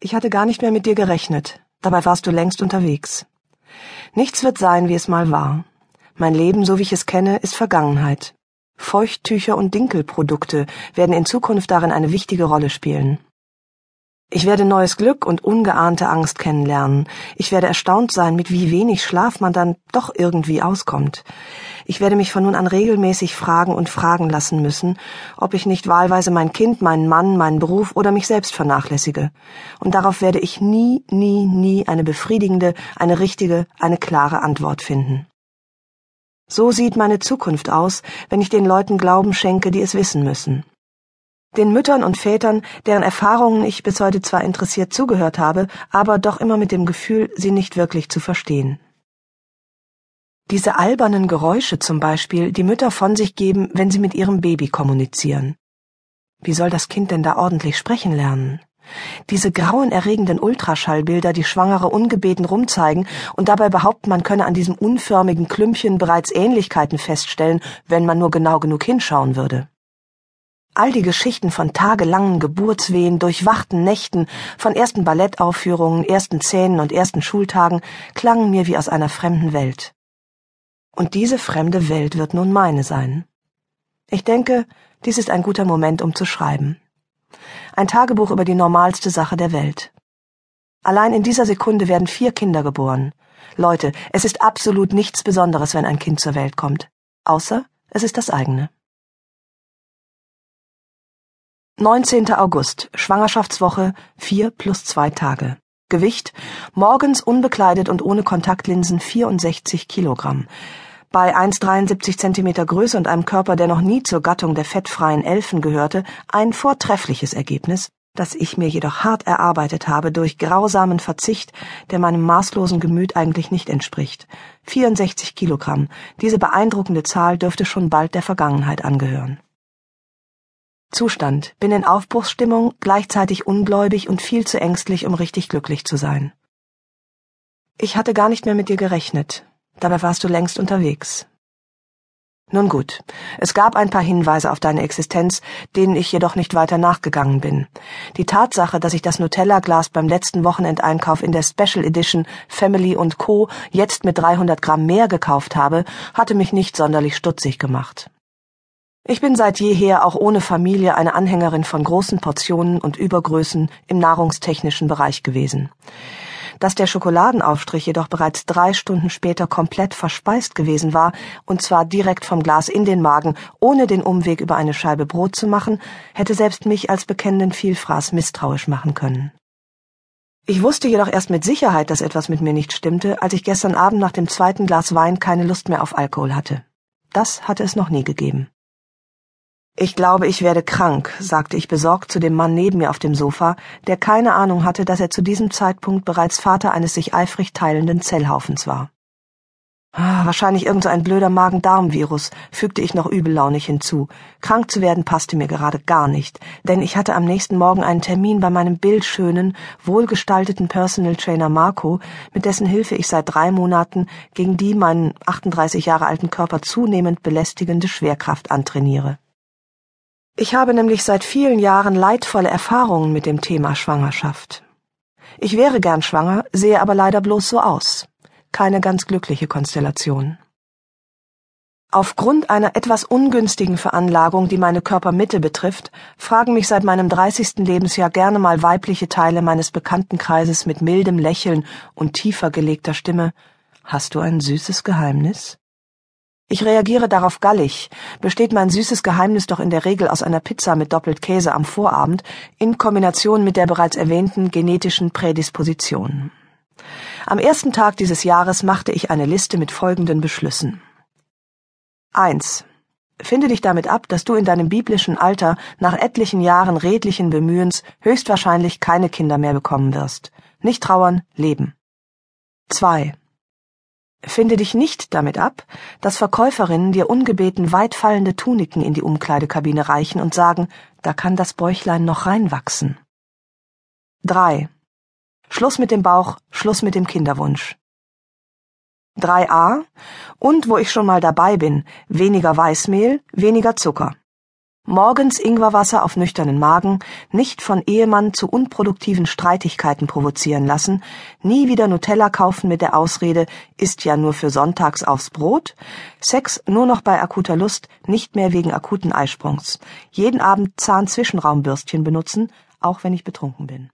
Ich hatte gar nicht mehr mit dir gerechnet, dabei warst du längst unterwegs. Nichts wird sein, wie es mal war. Mein Leben, so wie ich es kenne, ist Vergangenheit. Feuchttücher und Dinkelprodukte werden in Zukunft darin eine wichtige Rolle spielen. Ich werde neues Glück und ungeahnte Angst kennenlernen. Ich werde erstaunt sein, mit wie wenig Schlaf man dann doch irgendwie auskommt. Ich werde mich von nun an regelmäßig fragen und fragen lassen müssen, ob ich nicht wahlweise mein Kind, meinen Mann, meinen Beruf oder mich selbst vernachlässige. Und darauf werde ich nie, nie, nie eine befriedigende, eine richtige, eine klare Antwort finden. So sieht meine Zukunft aus, wenn ich den Leuten Glauben schenke, die es wissen müssen. Den Müttern und Vätern, deren Erfahrungen ich bis heute zwar interessiert zugehört habe, aber doch immer mit dem Gefühl, sie nicht wirklich zu verstehen. Diese albernen Geräusche zum Beispiel, die Mütter von sich geben, wenn sie mit ihrem Baby kommunizieren. Wie soll das Kind denn da ordentlich sprechen lernen? Diese grauenerregenden Ultraschallbilder, die Schwangere ungebeten rumzeigen und dabei behaupten, man könne an diesem unförmigen Klümpchen bereits Ähnlichkeiten feststellen, wenn man nur genau genug hinschauen würde. All die Geschichten von tagelangen Geburtswehen, durchwachten Nächten, von ersten Ballettaufführungen, ersten Zähnen und ersten Schultagen klangen mir wie aus einer fremden Welt. Und diese fremde Welt wird nun meine sein. Ich denke, dies ist ein guter Moment, um zu schreiben. Ein Tagebuch über die normalste Sache der Welt. Allein in dieser Sekunde werden vier Kinder geboren. Leute, es ist absolut nichts Besonderes, wenn ein Kind zur Welt kommt. Außer es ist das eigene. 19. August, Schwangerschaftswoche, 4 plus 2 Tage. Gewicht, morgens unbekleidet und ohne Kontaktlinsen 64 Kilogramm. Bei 1,73 Zentimeter Größe und einem Körper, der noch nie zur Gattung der fettfreien Elfen gehörte, ein vortreffliches Ergebnis, das ich mir jedoch hart erarbeitet habe durch grausamen Verzicht, der meinem maßlosen Gemüt eigentlich nicht entspricht. 64 Kilogramm. Diese beeindruckende Zahl dürfte schon bald der Vergangenheit angehören. Zustand, bin in Aufbruchsstimmung, gleichzeitig ungläubig und viel zu ängstlich, um richtig glücklich zu sein. Ich hatte gar nicht mehr mit dir gerechnet, dabei warst du längst unterwegs. Nun gut, es gab ein paar Hinweise auf deine Existenz, denen ich jedoch nicht weiter nachgegangen bin. Die Tatsache, dass ich das Nutella-Glas beim letzten Wochenendeinkauf in der Special Edition Family Co. jetzt mit 300 Gramm mehr gekauft habe, hatte mich nicht sonderlich stutzig gemacht. Ich bin seit jeher auch ohne Familie eine Anhängerin von großen Portionen und Übergrößen im nahrungstechnischen Bereich gewesen. Dass der Schokoladenaufstrich jedoch bereits drei Stunden später komplett verspeist gewesen war, und zwar direkt vom Glas in den Magen, ohne den Umweg über eine Scheibe Brot zu machen, hätte selbst mich als bekennenden Vielfraß misstrauisch machen können. Ich wusste jedoch erst mit Sicherheit, dass etwas mit mir nicht stimmte, als ich gestern Abend nach dem zweiten Glas Wein keine Lust mehr auf Alkohol hatte. Das hatte es noch nie gegeben. Ich glaube, ich werde krank, sagte ich besorgt zu dem Mann neben mir auf dem Sofa, der keine Ahnung hatte, dass er zu diesem Zeitpunkt bereits Vater eines sich eifrig teilenden Zellhaufens war. Ah, wahrscheinlich irgend so blöder Magen-Darm-Virus, fügte ich noch übellaunig hinzu. Krank zu werden passte mir gerade gar nicht, denn ich hatte am nächsten Morgen einen Termin bei meinem bildschönen, wohlgestalteten Personal Trainer Marco, mit dessen Hilfe ich seit drei Monaten gegen die meinen 38 Jahre alten Körper zunehmend belästigende Schwerkraft antrainiere. Ich habe nämlich seit vielen Jahren leidvolle Erfahrungen mit dem Thema Schwangerschaft. Ich wäre gern schwanger, sehe aber leider bloß so aus. Keine ganz glückliche Konstellation. Aufgrund einer etwas ungünstigen Veranlagung, die meine Körpermitte betrifft, fragen mich seit meinem 30. Lebensjahr gerne mal weibliche Teile meines Bekanntenkreises mit mildem Lächeln und tiefer gelegter Stimme, Hast du ein süßes Geheimnis? Ich reagiere darauf gallig, besteht mein süßes Geheimnis doch in der Regel aus einer Pizza mit doppelt Käse am Vorabend in Kombination mit der bereits erwähnten genetischen Prädisposition. Am ersten Tag dieses Jahres machte ich eine Liste mit folgenden Beschlüssen. 1. Finde dich damit ab, dass du in deinem biblischen Alter nach etlichen Jahren redlichen Bemühens höchstwahrscheinlich keine Kinder mehr bekommen wirst. Nicht trauern, leben. 2. Finde dich nicht damit ab, dass Verkäuferinnen dir ungebeten weitfallende Tuniken in die Umkleidekabine reichen und sagen, da kann das Bäuchlein noch reinwachsen. 3. Schluss mit dem Bauch, Schluss mit dem Kinderwunsch. 3a und wo ich schon mal dabei bin, weniger Weißmehl, weniger Zucker. Morgens Ingwerwasser auf nüchternen Magen, nicht von Ehemann zu unproduktiven Streitigkeiten provozieren lassen, nie wieder Nutella kaufen mit der Ausrede, ist ja nur für sonntags aufs Brot, Sex nur noch bei akuter Lust, nicht mehr wegen akuten Eisprungs, jeden Abend Zahnzwischenraumbürstchen benutzen, auch wenn ich betrunken bin.